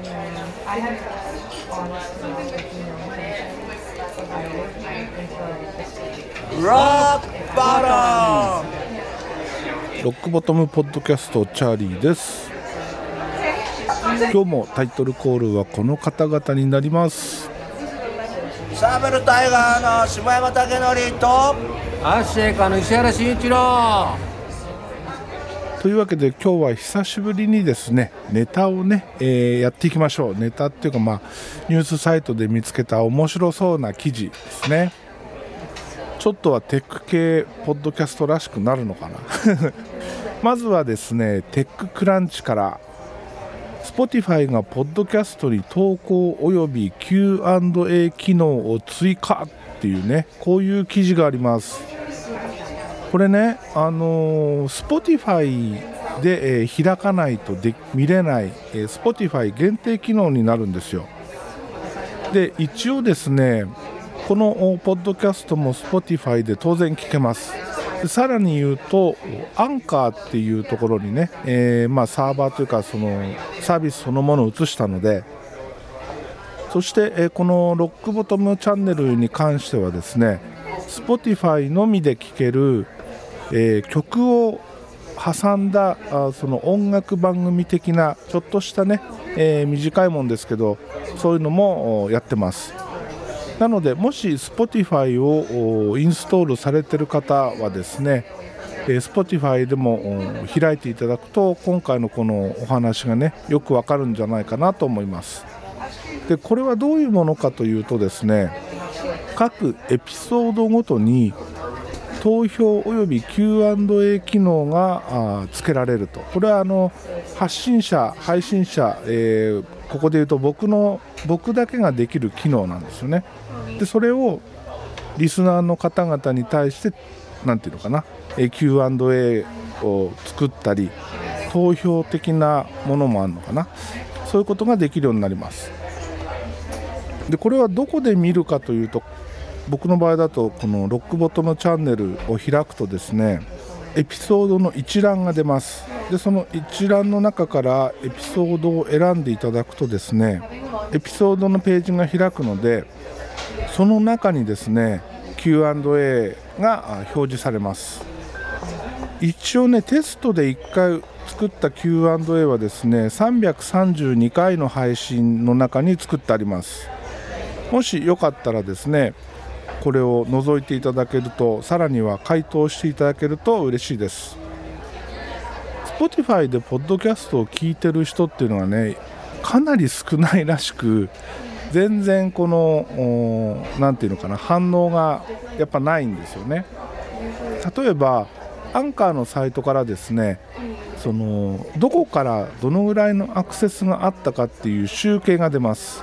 ロックバロックボトムポッドキャストチャーリーです。今日もタイトルコールはこの方々になります。サーベルタイガーの下山武則とアッシェイカの石原慎一郎というわけで今日は久しぶりにですねネタをね、えーやっていきましょう。ネタっていうかまあニュースサイトで見つけた面白そうな記事ですね。ちょっとはテック系ポッドキャストらしくなるのかな。まずはですねテッククランチから Spotify がポッドキャストに投稿および Q&A 機能を追加っていうねこういう記事があります。これねあのー Spotify で、えー開かないとで見れない、えー Spotify 限定機能になるんですよ。で一応ですねこのポッドキャストも Spotify で当然聞けます。さらに言うとアンカーっていうところにね、えーまあ、サーバーというかそのサービスそのものを移したのでそして、えーこのロックボトムチャンネルに関してはですね Spotify のみで聴ける、えー曲を挟んだあその音楽番組的なちょっとしたね、えー短いもんですけどそういうのもやってます。なのでもし Spotify をインストールされてる方はですねえー Spotify でも開いていただくと今回のこのお話がねよくわかるんじゃないかなと思います。でこれはどういうものかというとですね各エピソードごとに投票および Q&A 機能があーつけられると。これはあの発信者配信者、えーここで言うと僕の僕だけができる機能なんですよね。でそれをリスナーの方々に対してなんていうのかな Q&A を作ったり投票的なものもあるのかな。そういうことができるようになります。でこれはどこで見るかというと僕の場合だとこのロックボトムチャンネルを開くとですねエピソードの一覧が出ます。でその一覧の中からエピソードを選んでいただくとですねエピソードのページが開くのでその中にですね Q&A が表示されます。一応ねテストで1回作った Q&A はですね332回の配信の中に作ってあります。もしよかったらですねこれを覗いていただけるとさらには回答していただけると嬉しいです。Spotify でポッドキャストを聞いてる人っていうのはねかなり少ないらしく全然このおなんていうのかな反応がやっぱないんですよね。例えばアンカーのサイトからですねそのどこからどのぐらいのアクセスがあったかっていう集計が出ます。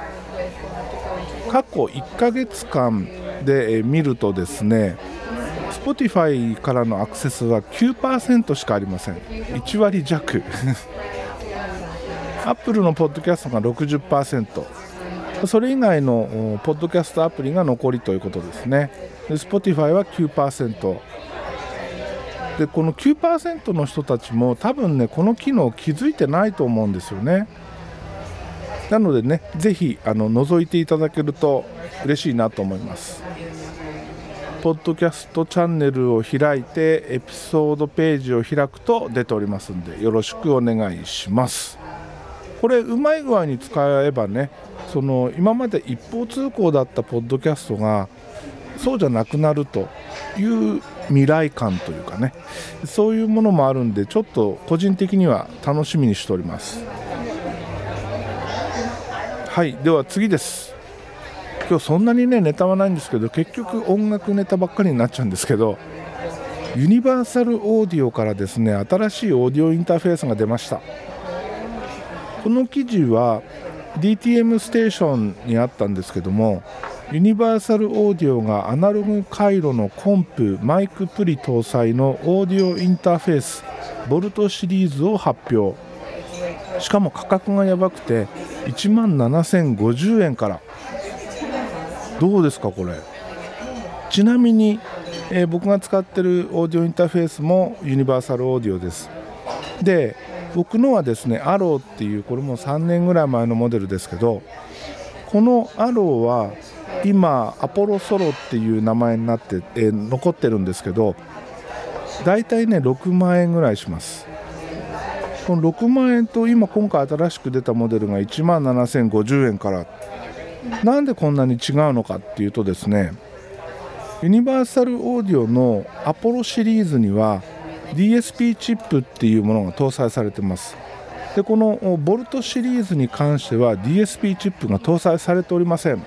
過去1ヶ月間で見るとですね Spotify からのアクセスは9%しかありません。1割弱。Apple のポッドキャストが60%それ以外のポッドキャストアプリが残りということですね。で Spotify は9%でこの9%の人たちも多分ねこの機能気づいてないと思うんですよね。なのでねぜひあの覗いていただけると嬉しいなと思います。ポッドキャストチャンネルを開いてエピソードページを開くと出ておりますんでよろしくお願いします。これうまい具合に使えばねその今まで一方通行だったポッドキャストがそうじゃなくなるという未来感というかねそういうものもあるんでちょっと個人的には楽しみにしております。はいでは次です。今日そんなにねネタはないんですけど結局音楽ネタばっかりになっちゃうんですけどユニバーサルオーディオからですね新しいオーディオインターフェースが出ました。この記事は DTM ステーションにあったんですけどもユニバーサルオーディオがアナログ回路のコンプマイクプリ搭載のオーディオインターフェースボルトシリーズを発表。しかも価格がやばくて1万7050円から。どうですかこれ？ちなみに、えー僕が使ってるオーディオインターフェースもユニバーサルオーディオです。で僕のはですねアローっていうこれも3年ぐらい前のモデルですけどこのアローは今アポロソロっていう名前になって、えー、残ってるんですけどだいたいね6万円ぐらいします。この6万円と今今回新しく出たモデルが1万7050円から。なんでこんなに違うのかっていうとですねユニバーサルオーディオのアポロシリーズには DSP チップっていうものが搭載されてます。でこのボルトシリーズに関しては DSP チップが搭載されておりません。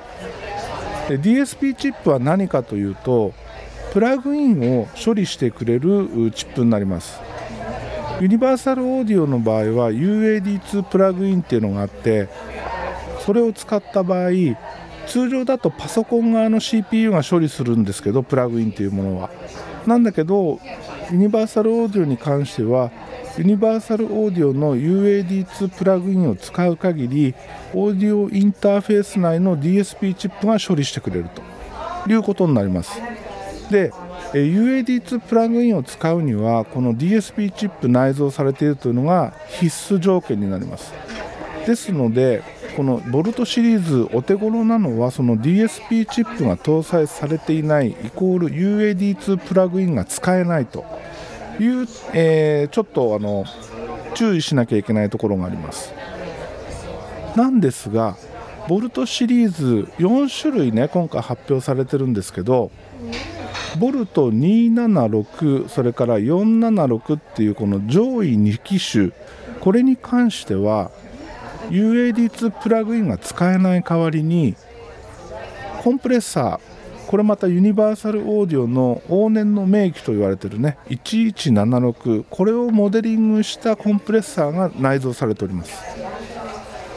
で DSP チップは何かというとプラグインを処理してくれるチップになります。ユニバーサルオーディオの場合は UAD2 プラグインっていうのがあってそれを使った場合通常だとパソコン側の CPU が処理するんですけどプラグインというものは。なんだけどユニバーサルオーディオに関してはユニバーサルオーディオの UAD2 プラグインを使う限りオーディオインターフェース内の DSP チップが処理してくれるということになります。で UAD2 プラグインを使うにはこの DSP チップ内蔵されているというのが必須条件になります。ですのでこのボルトシリーズお手頃なのはその DSP チップが搭載されていないイコール UAD2 プラグインが使えないという、えー、ちょっとあの注意しなきゃいけないところがあります。なんですがボルトシリーズ4種類ね今回発表されてるんですけどボルト276それから476っていうこの上位2機種これに関しては UAD2 プラグインが使えない代わりにコンプレッサーこれまたユニバーサルオーディオの往年の名機と言われてるね1176これをモデリングしたコンプレッサーが内蔵されております。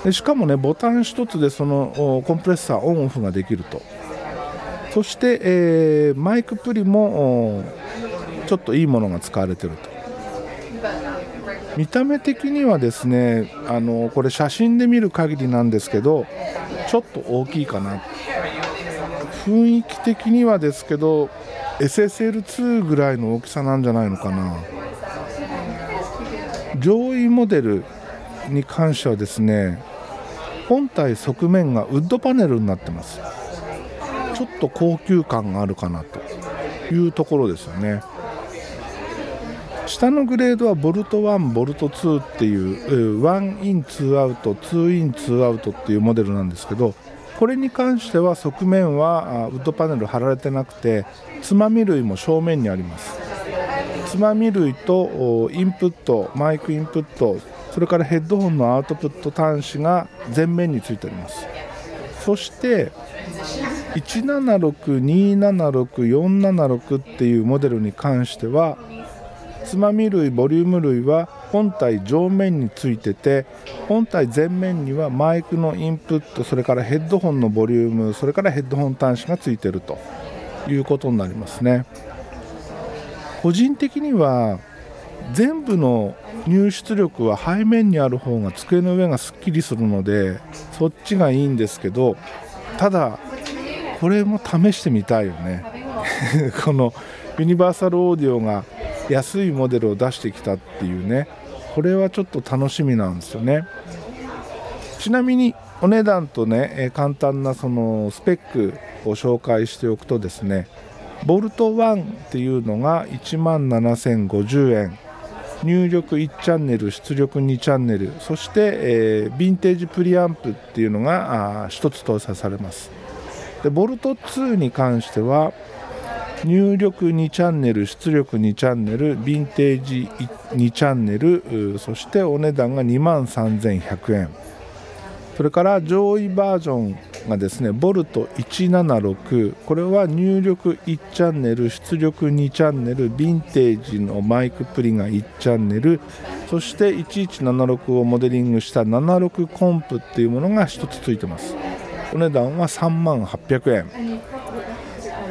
でしかもねボタン1つでそのコンプレッサーオンオフができると。そして、えー、マイクプリもちょっといいものが使われてると。見た目的にはですねあのこれ写真で見る限りなんですけどちょっと大きいかな。雰囲気的にはですけど SSL2 ぐらいの大きさなんじゃないのかな。上位モデルに関してはですね本体側面がウッドパネルになってます。ちょっと高級感があるかなというところですよね。下のグレードはボルト1ボルト2っていう1イン2アウト2イン2アウトっていうモデルなんですけどこれに関しては側面はウッドパネル貼られてなくてつまみ類も正面にあります。つまみ類とインプットマイクインプットそれからヘッドホンのアウトプット端子が前面についております。そして176、276、476っていうモデルに関してはつまみ類ボリューム類は本体上面についてて本体前面にはマイクのインプットそれからヘッドホンのボリュームそれからヘッドホン端子がついてるということになりますね。個人的には全部の入出力は背面にある方が机の上がすっきりするのでそっちがいいんですけどただこれも試してみたいよね。このユニバーサルオーディオが安いモデルを出してきたっていうね。これはちょっと楽しみなんですよね。ちなみにお値段とね簡単なそのスペックを紹介しておくとですねボルト1っていうのが1万7050円。入力1チャンネル出力2チャンネル。そして、えー、ヴィンテージプリアンプっていうのが1つ搭載されます。でボルト2に関しては入力2チャンネル出力2チャンネルヴィンテージ2チャンネルそしてお値段が2万3100円。それから上位バージョンがですねボルト176これは入力1チャンネル出力2チャンネルヴィンテージのマイクプリが1チャンネルそして1176をモデリングした76コンプっていうものが1つついてます。お値段は3万800円。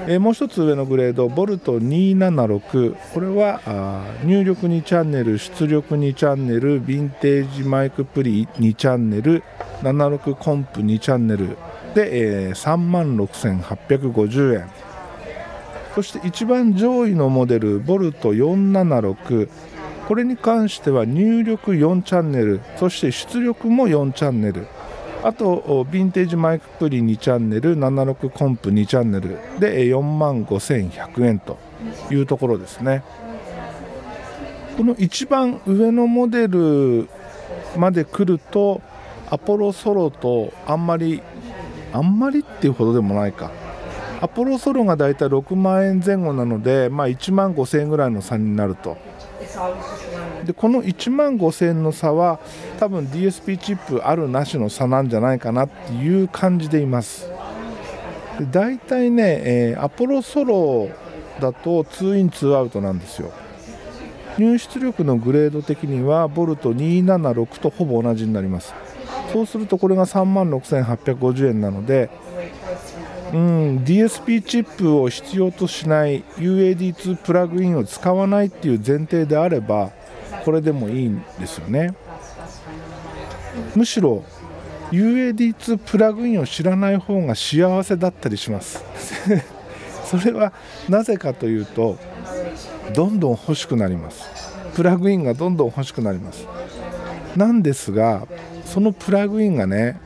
え、もう一つ上のグレードボルト276これは入力2チャンネル出力2チャンネルヴィンテージマイクプリ2チャンネル76コンプ2チャンネル。で、えー、3万6850円。そして一番上位のモデルボルト476ここれに関しては入力4チャンネル。そして出力も4チャンネル。あとヴィンテージマイクプリ2チャンネル76コンプ2チャンネルで4万5100円というところですね。この一番上のモデルまで来るとアポロソロとあんまりあんまりっていうほどでもないか。アポロソロがだいたい6万円前後なので、まあ、1万5000円ぐらいの差になると。でこの1万5000円の差は多分 DSP チップあるなしの差なんじゃないかなっていう感じでいます。で大体ね、えー、アポロソロだと2イン2アウトなんですよ。入出力のグレード的にはボルト276とほぼ同じになります。そうするとこれが3万6850円なのでうん、DSP チップを必要としない UAD2 プラグインを使わないっていう前提であればこれでもいいんですよね。むしろ UAD2 プラグインを知らない方が幸せだったりします。それはなぜかというとどんどん欲しくなります。プラグインがどんどん欲しくなります。なんですがそのプラグインがね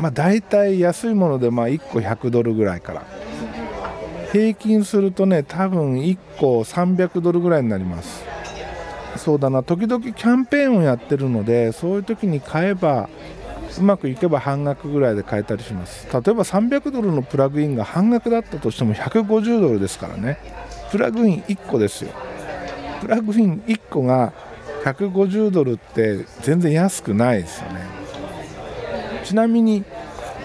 まあ、大体安いものでまあ1個100ドルぐらいから。平均するとね多分1個300ドルぐらいになります。そうだな。時々キャンペーンをやってるのでそういう時に買えばうまくいけば半額ぐらいで買えたりします。例えば300ドルのプラグインが半額だったとしても150ドルですからね。プラグイン1個ですよ。プラグイン1個が150ドルって全然安くないですよね。ちなみに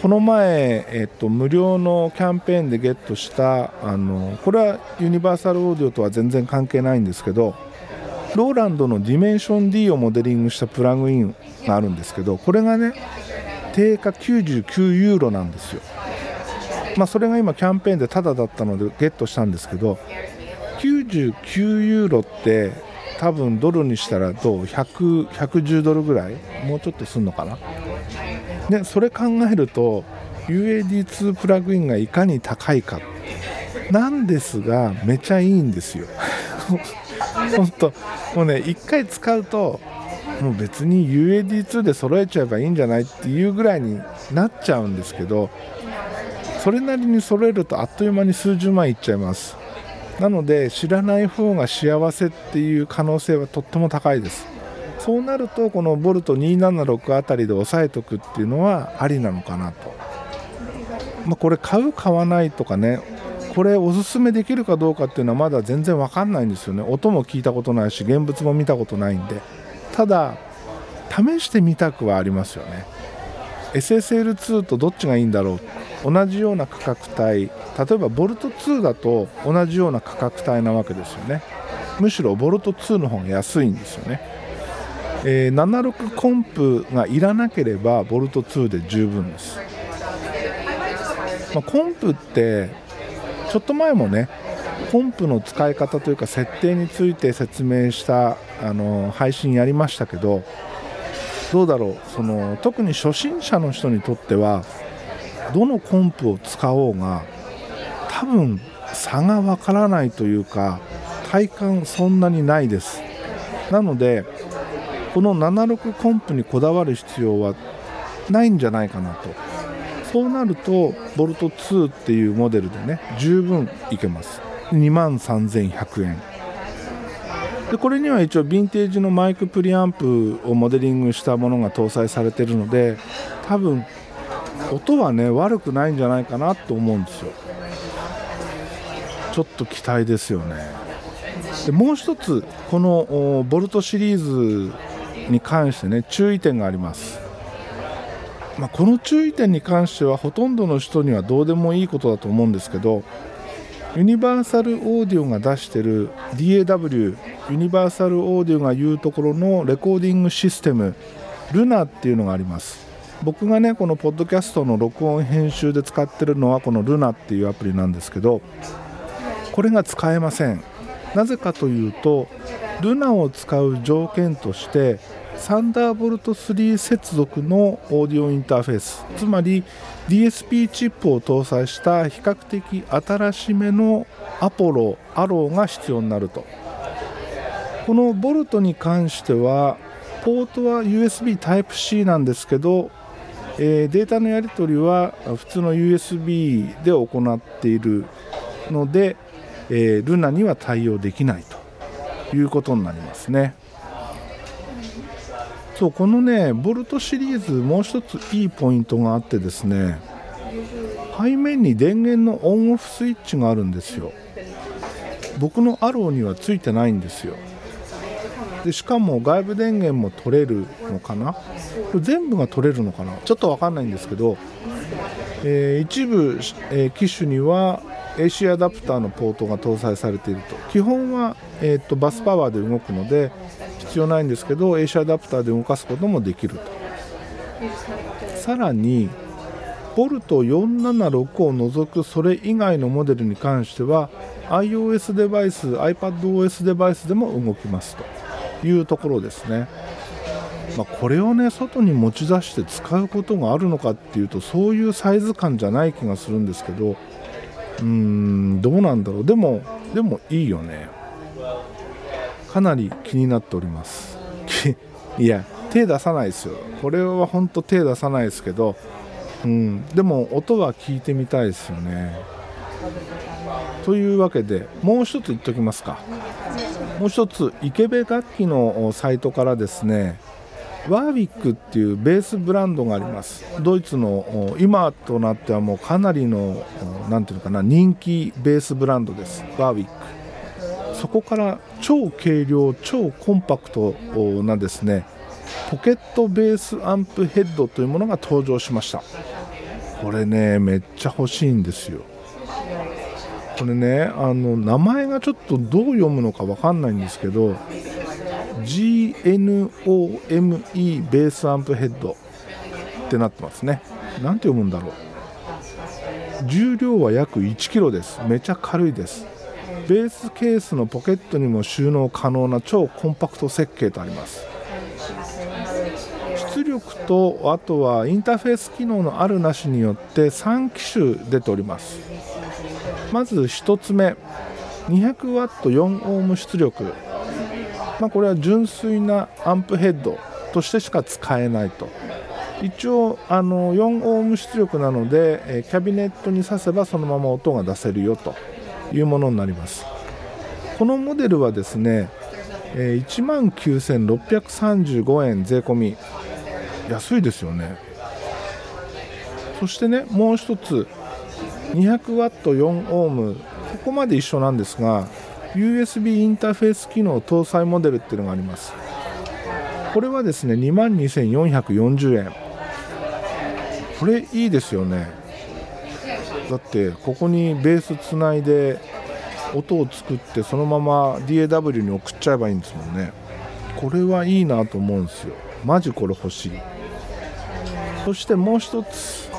この前、えっと、無料のキャンペーンでゲットしたあのこれはユニバーサルオーディオとは全然関係ないんですけどローランドのディメンション D をモデリングしたプラグインがあるんですけどこれがね定価99ユーロなんですよ、まあ、それが今キャンペーンでタダだったのでゲットしたんですけど99ユーロって多分ドルにしたらどう？110ドルぐらい？もうちょっとすんのかな？でそれ考えると UAD2 プラグインがいかに高いか。なんですがめちゃいいんですよ。本当もうね1回使うともう別に UAD2 で揃えちゃえばいいんじゃないっていうぐらいになっちゃうんですけどそれなりに揃えるとあっという間に数十万いっちゃいます。なので知らない方が幸せっていう可能性はとっても高いです。そうなるとこのボルト276あたりで押さえとくっていうのはありなのかなと、まあ、これ買う買わないとかねこれおすすめできるかどうかっていうのはまだ全然わかんないんですよね。音も聞いたことないし現物も見たことないんで。ただ試してみたくはありますよね。SSL2 とどっちがいいんだろう。同じような価格帯。例えばボルト2だと同じような価格帯なわけですよね。むしろボルト2の方が安いんですよね。えー、76コンプがいらなければボルト2で十分です、まあ、コンプってちょっと前もねコンプの使い方というか設定について説明したあの配信やりましたけどどうだろうその特に初心者の人にとってはどのコンプを使おうが多分差がわからないというか体感そんなにないです。なのでこの76コンプにこだわる必要はないんじゃないかなと。そうなるとボルト2っていうモデルでね十分いけます。2万3100円。でこれには一応ヴィンテージのマイクプリアンプをモデリングしたものが搭載されてるので多分音はね悪くないんじゃないかなと思うんですよ。ちょっと期待ですよね。でもう一つこのボルトシリーズに関してね注意点があります、まあ、この注意点に関してはほとんどの人にはどうでもいいことだと思うんですけどユニバーサルオーディオが出してる DAW ユニバーサルオーディオが言うところのレコーディングシステムルナっていうのがあります。僕がねこのポッドキャストの録音編集で使ってるのはこのルナっていうアプリなんですけどこれが使えません。なぜかというとルナを使う条件としてサンダーボルト3接続のオーディオインターフェース。つまり DSP チップを搭載した比較的新しめのアポロアローが必要になると。このボルトに関してはポートは USB Type-C なんですけど、え、データのやり取りは普通の USB で行っているので、え、ルナには対応できないということになりますね。そうこのねボルトシリーズもう一ついいポイントがあってですね背面に電源のオンオフスイッチがあるんですよ。僕のアローにはついてないんですよ。でしかも外部電源も取れるのかな？これ全部が取れるのかな？ちょっと分かんないんですけど、えー、一部、えー、機種には AC アダプターのポートが搭載されていると。基本は、えーと、バスパワーで動くので必要ないんですけど AC アダプターで動かすこともできると。さらにボルト476を除くそれ以外のモデルに関しては iOS デバイス iPadOS デバイスでも動きますと。いうところですね、まあ、これをね外に持ち出して使うことがあるのかっていうとそういうサイズ感じゃない気がするんですけどうーんどうなんだろう。でもでもいいよね。かなり気になっております。いや手出さないですよ。これは本当手出さないですけどうん、でも音は聞いてみたいですよね。というわけでもう一つ言っておきますか。もう一つ池部楽器のサイトからですねワーウィックっていうベースブランドがあります。ドイツの今となってはもうかなりの何ていうのかな人気ベースブランドです。ワーウィック。そこから超軽量超コンパクトなですねポケットベースアンプヘッドというものが登場しました。これねめっちゃ欲しいんですよ。これねあの名前がちょっとどう読むのか分かんないんですけど GNOME ベースアンプヘッドってなってますね。何て読むんだろう。重量は約 1kg です。めちゃ軽いです。ベースケースのポケットにも収納可能な超コンパクト設計とあります。出力とあとはインターフェース機能のあるなしによって3機種出ております。まず1つ目 200W4 オーム出力。まあ、これは純粋なアンプヘッドとしてしか使えないと。一応あの4オーム出力なので、キャビネットに挿せばそのまま音が出せるよと。いうものになります。このモデルはですね、1万9635円税込み。安いですよね。そしてねもう一つ 200W4 オーム。ここまで一緒なんですが USB インターフェース機能搭載モデルっていうのがあります。これはですね22,440円。これいいですよね。だってここにベースつないで音を作ってそのまま DAW に送っちゃえばいいんですもんね。これはいいなと思うんですよ。マジこれ欲しい。そしてもう一つ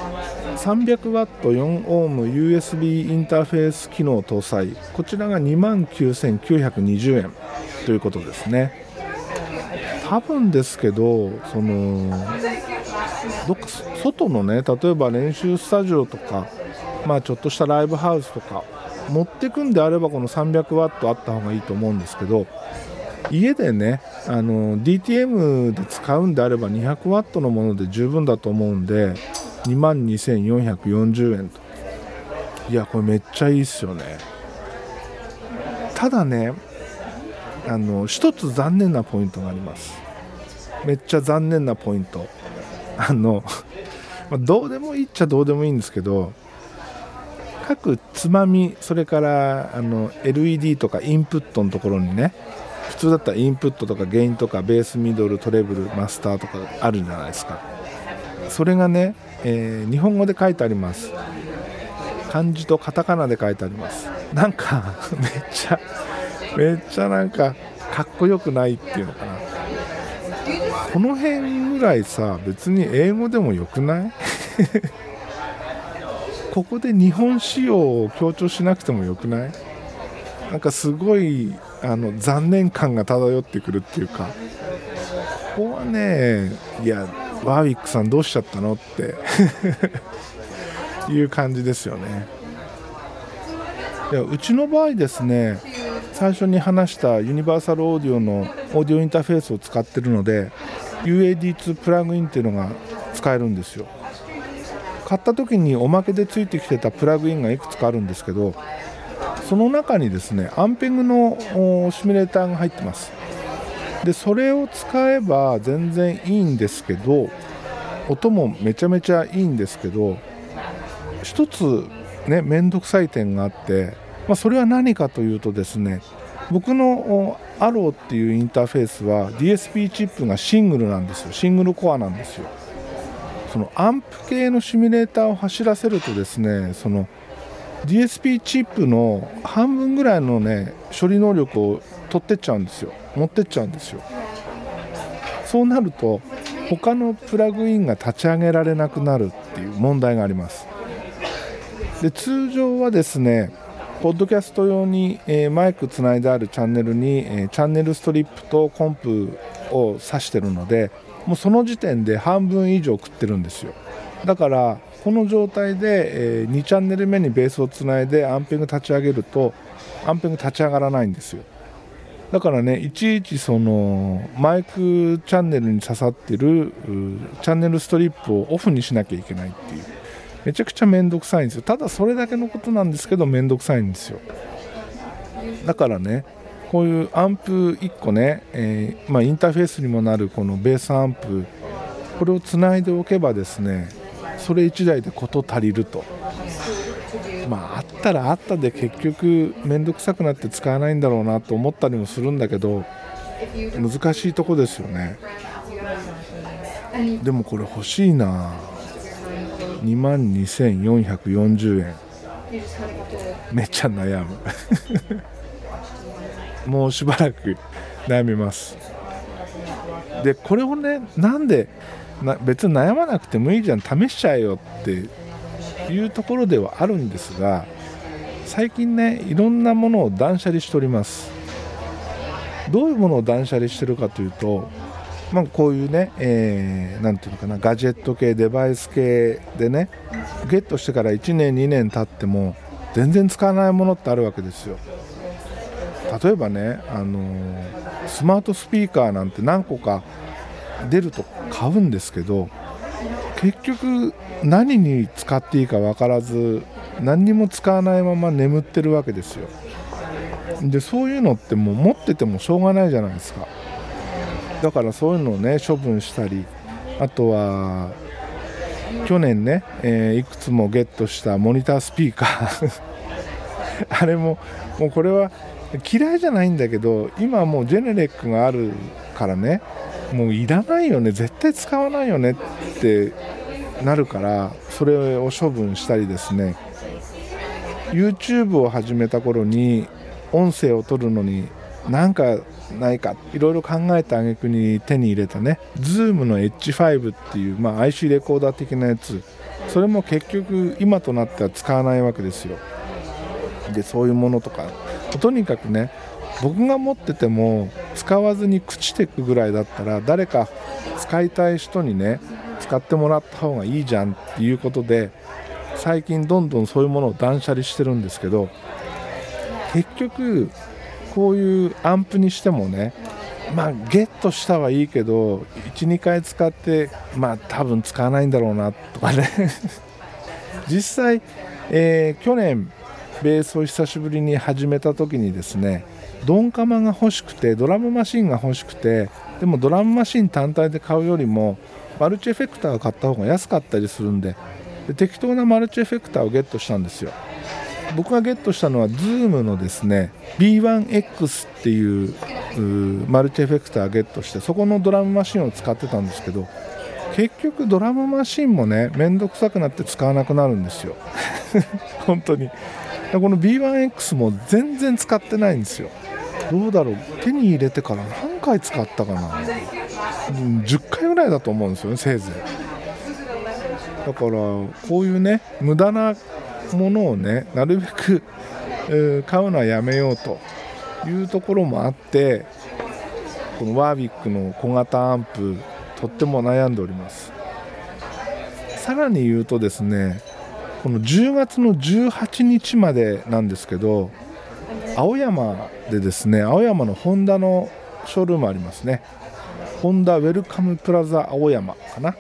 300W4 オーム USB インターフェース機能搭載。こちらが29,920円ということですね。多分ですけどそのどっか外のね例えば練習スタジオとかまあちょっとしたライブハウスとか持ってくんであればこの 300W あった方がいいと思うんですけど家でねあの DTM で使うんであれば 200W のもので十分だと思うんで2万2440円と。いやこれめっちゃいいっすよね。ただねあの一つ残念なポイントがあります。めっちゃ残念なポイント。あの、どうでもいいっちゃどうでもいいんですけど各つまみそれからあの LED とかインプットのところにね普通だったらインプットとかゲインとかベースミドルトレブルマスターとかあるじゃないですか。それがね、えー、日本語で書いてあります。漢字とカタカナで書いてあります。なんか めっちゃめっちゃなんかかっこよくないっていうのかな。この辺ぐらいさ別に英語でもよくない？ここで日本仕様を強調しなくてもよくない？なんかすごいあの残念感が漂ってくるっていうか。ここはねいやワーウィックさんどうしちゃったのって。いう感じですよね。いやうちの場合ですね最初に話したユニバーサルオーディオのオーディオインターフェースを使ってるので UAD2 プラグインっていうのが使えるんですよ。買った時におまけでついてきてたプラグインがいくつかあるんですけどその中にですねアンペグのシミュレーターが入ってます。でそれを使えば全然いいんですけど音もめちゃめちゃいいんですけど一つね面倒くさい点があって、まあ、それは何かというとですね僕のアローっていうインターフェースは DSP チップがシングルなんですよ。シングルコアなんですよ。そのアンプ系のシミュレーターを走らせるとですねその DSP チップの半分ぐらいのね処理能力を取ってっちゃうんですよ。持ってっちゃうんですよ。そうなると他のプラグインが立ち上げられなくなるっていう問題があります。で通常はですねポッドキャスト用に、えー、マイクつないであるチャンネルに、えー、チャンネルストリップとコンプを挿してるのでもうその時点で半分以上食ってるんですよ。だからこの状態で、え、2チャンネル目にベースをつないでアンペング立ち上げるとアンペング立ち上がらないんですよ。だからねいちいちそのマイクチャンネルに刺さってるチャンネルストリップをオフにしなきゃいけないっていう。めちゃくちゃ面倒くさいんですよ。ただそれだけのことなんですけど面倒くさいんですよ。だからねこういうアンプ1個ね、えー、まあ、インターフェースにもなるこのベースアンプこれをつないでおけばですねそれ1台で事足りると。まああったらあったで結局面倒くさくなって使わないんだろうなと思ったりもするんだけど難しいとこですよね。でもこれ欲しいな。2万2440円。めっちゃ悩む。もうしばらく悩みます。でこれをねなんでな別に悩まなくてもいいじゃん試しちゃえよっていうところではあるんですが最近ねいろんなものを断捨離しております。どういうものを断捨離してるかというとまあ、こういうね、えー、ていうのかなガジェット系デバイス系でねゲットしてから1年2年経っても全然使わないものってあるわけですよ。例えばね、あのー、スマートスピーカーなんて何個か出ると買うんですけど結局何に使っていいか分からず何にも使わないまま眠ってるわけですよ。でそういうのってもう持っててもしょうがないじゃないですか。だからそういうのをね処分したりあとは去年ね、えー、いくつもゲットしたモニタースピーカー。あれももうこれは嫌いじゃないんだけど今もうジェネレックがあるからねもういらないよね絶対使わないよねってなるからそれを処分したりですね。YouTube を始めた頃に音声を取るのになんかないかいろいろ考えた挙句に手に入れたね。Zoom の H5 っていう、まあ、IC レコーダー的なやつ。それも結局今となっては使わないわけですよ。でそういうものとかとにかくね僕が持ってても使わずに朽ちてくぐらいだったら誰か使いたい人にね使ってもらった方がいいじゃんっていうことで最近どんどんそういうものを断捨離してるんですけど結局こういうアンプにしてもねまあゲットしたはいいけど12回使ってまあ多分使わないんだろうなとかね。実際、えー、去年ベースを久しぶりに始めた時にですねドンカマが欲しくてドラムマシンが欲しくてでもドラムマシン単体で買うよりもマルチエフェクターを買った方が安かったりするんでで適当なマルチエフェクターをゲットしたんですよ。僕がゲットしたのは Zoom のですね B1X っていうマルチエフェクターゲットしてそこのドラムマシンを使ってたんですけど結局ドラムマシンもね面倒くさくなって使わなくなるんですよ。本当に。この B1X も全然使ってないんですよ。どうだろう？手に入れてから何回使ったかな？10回ぐらいだと思うんですよねせいぜい。だからこういうね無駄なものをねなるべく、買うのはやめようというところもあってこのワービックの小型アンプとっても悩んでおります。さらに言うとですねこの10月の18日までなんですけど青山でですね青山のホンダのショールームありますね。ホンダウェルカムプラザ青山かな。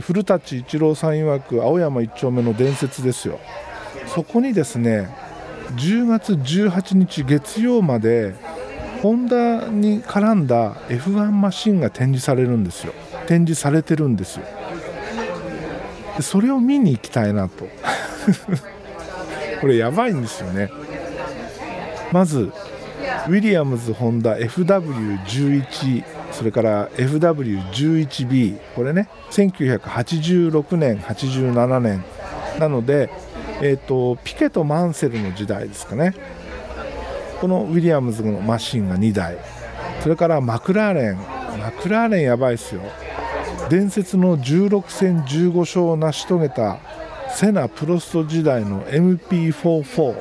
古舘一郎さん曰く青山一丁目の伝説ですよ。そこにですね10月18日月曜までホンダに絡んだ F1 マシンが展示されるんですよ。展示されてるんですよ。それを見に行きたいなと。これやばいんですよね。まずウィリアムズ・ホンダ FW11 それから FW11B これね1986年87年なので、えーと、ピケとマンセルの時代ですかね。このウィリアムズのマシンが2台。それからマクラーレン。マクラーレンやばいですよ。伝説の16戦15勝を成し遂げたセナ・プロスト時代の MP44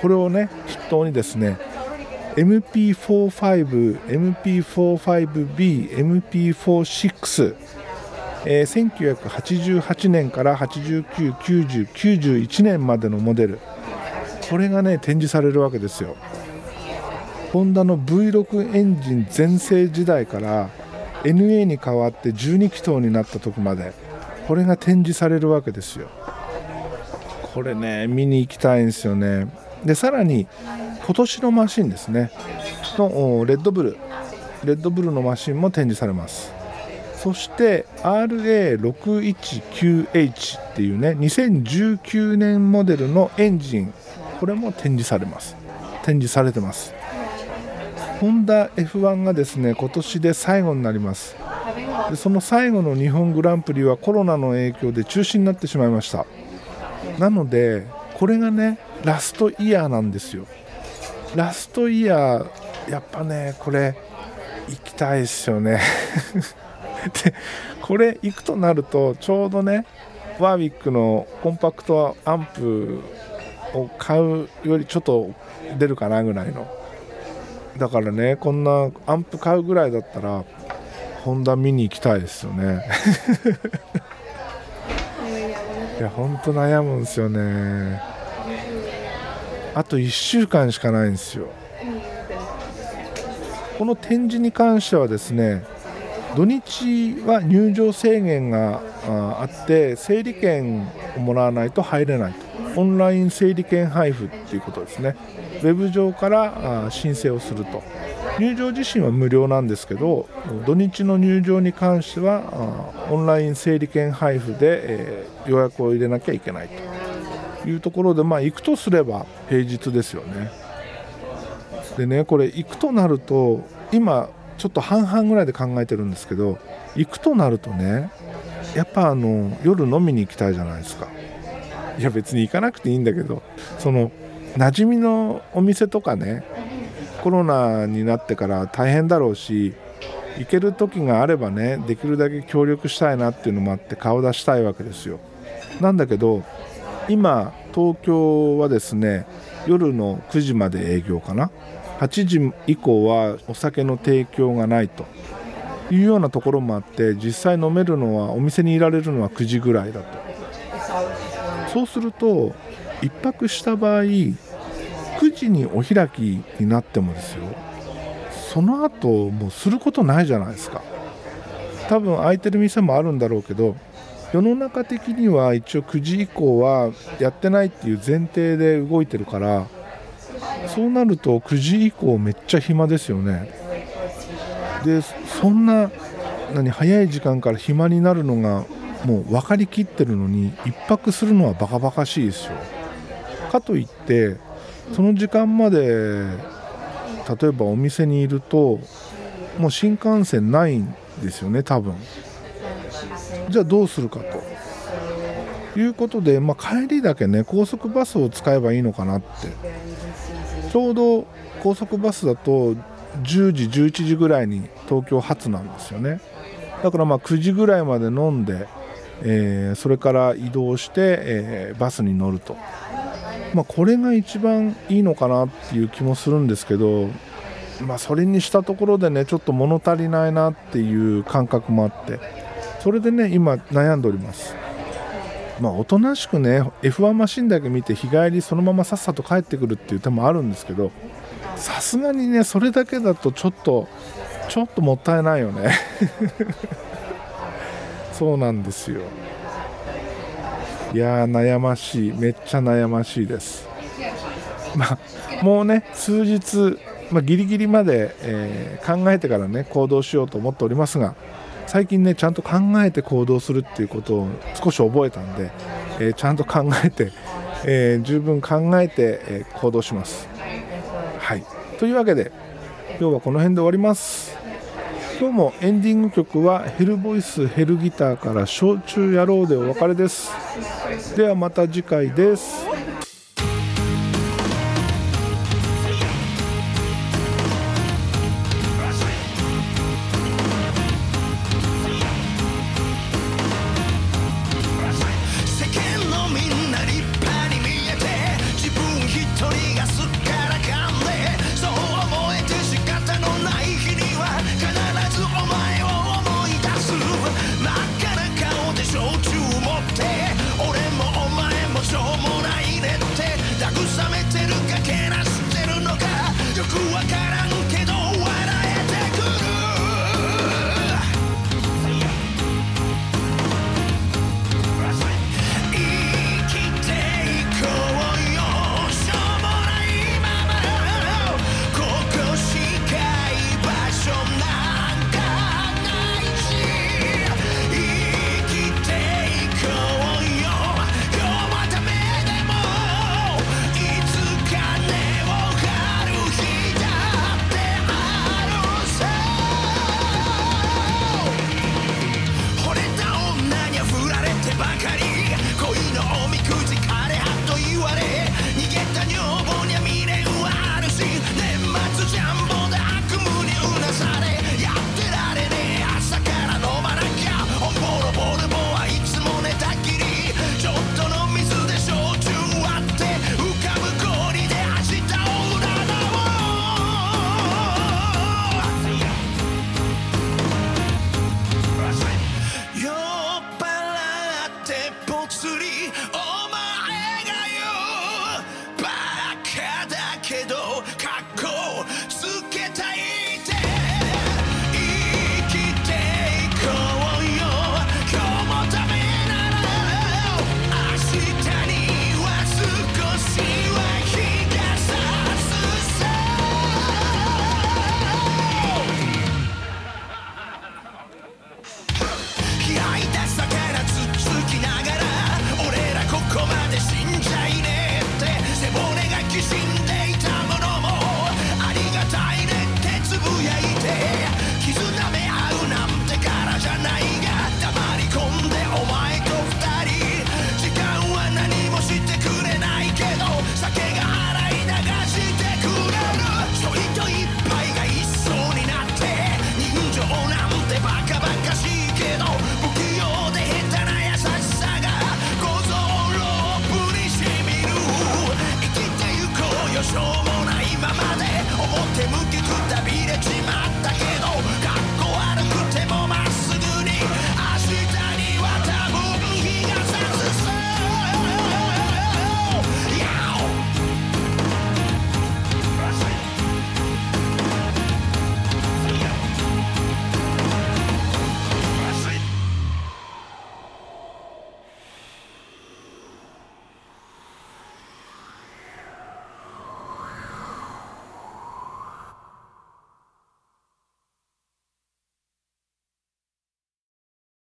これをね筆頭にですね MP45、MP45B、MP46、えー、1988年から89、90、91年までのモデル。これがね展示されるわけですよ。ホンダの V6 エンジン全盛時代から NA に変わって12気筒になった時までこれが展示されるわけですよ。これね見に行きたいんですよね。でさらに今年のマシンですね。のレッドブルレッドブルのマシンも展示されます。そして RA619H っていうね2019年モデルのエンジンこれも展示されます。展示されてます。ホンダ F1 がですね今年で最後になります。でその最後の日本グランプリはコロナの影響で中止になってしまいました。なのでこれがねラストイヤーなんですよ。ラストイヤーやっぱねこれ行きたいですよね。でこれ行くとなるとちょうどねワーウィックのコンパクトアンプを買うよりちょっと出るかなぐらいのだからねこんなアンプ買うぐらいだったらホンダ見に行きたいですよね。いやほんと悩むんですよね。あと1週間しかないんですよ。この展示に関してはですね土日は入場制限があって整理券をもらわないと入れないと。オンライン整理券配布っていうことですね。ウェブ上から申請をすると。入場自身は無料なんですけど土日の入場に関してはオンライン整理券配布で、予約を入れなきゃいけないと。いうところで、まあ、行くとすれば平日ですよね。でねこれ行くとなると今ちょっと半々ぐらいで考えてるんですけど行くとなるとねやっぱあの夜飲みに行きたいじゃないですか。いや別に行かなくていいんだけどその馴染みのお店とかねコロナになってから大変だろうし行ける時があればねできるだけ協力したいなっていうのもあって顔出したいわけですよ。なんだけど今東京はですね夜の9時まで営業かな。8時以降はお酒の提供がないと。いうようなところもあって実際飲めるのはお店にいられるのは9時ぐらいだと。そうすると1泊した場合9時にお開きになってもですよ。その後もうすることないじゃないですか。多分空いてる店もあるんだろうけど世の中的には一応9時以降はやってないっていう前提で動いてるからそうなると9時以降めっちゃ暇ですよね。でそんな何早い時間から暇になるのがもう分かりきってるのに1泊するのはバカバカしいですよ。かといってその時間まで例えばお店にいるともう新幹線ないんですよね多分。じゃあどうするかと。いうことで、まあ、帰りだけね高速バスを使えばいいのかなって。ちょうど高速バスだと10時11時ぐらいに東京発なんですよね。だからまあ9時ぐらいまで飲んで、えー、それから移動して、えー、バスに乗ると、まあ、これが一番いいのかなっていう気もするんですけど、まあ、それにしたところでねちょっと物足りないなっていう感覚もあってそれでね今悩んでおります。まあおとなしくね F1 マシンだけ見て日帰りそのままさっさと帰ってくるっていう手もあるんですけどさすがにねそれだけだとちょっとちょっともったいないよね。そうなんですよ。いやー悩ましい。めっちゃ悩ましいです。まあもうね数日、まあ、ギリギリまで、えー考えてからね行動しようと思っておりますが最近ねちゃんと考えて行動するっていうことを少し覚えたんで、えーちゃんと考えて、えー十分考えて、え行動します。はい。というわけで今日はこの辺で終わります。今日もエンディング曲はヘルボイスヘルギターから「焼酎野郎」でお別れです。ではまた次回です。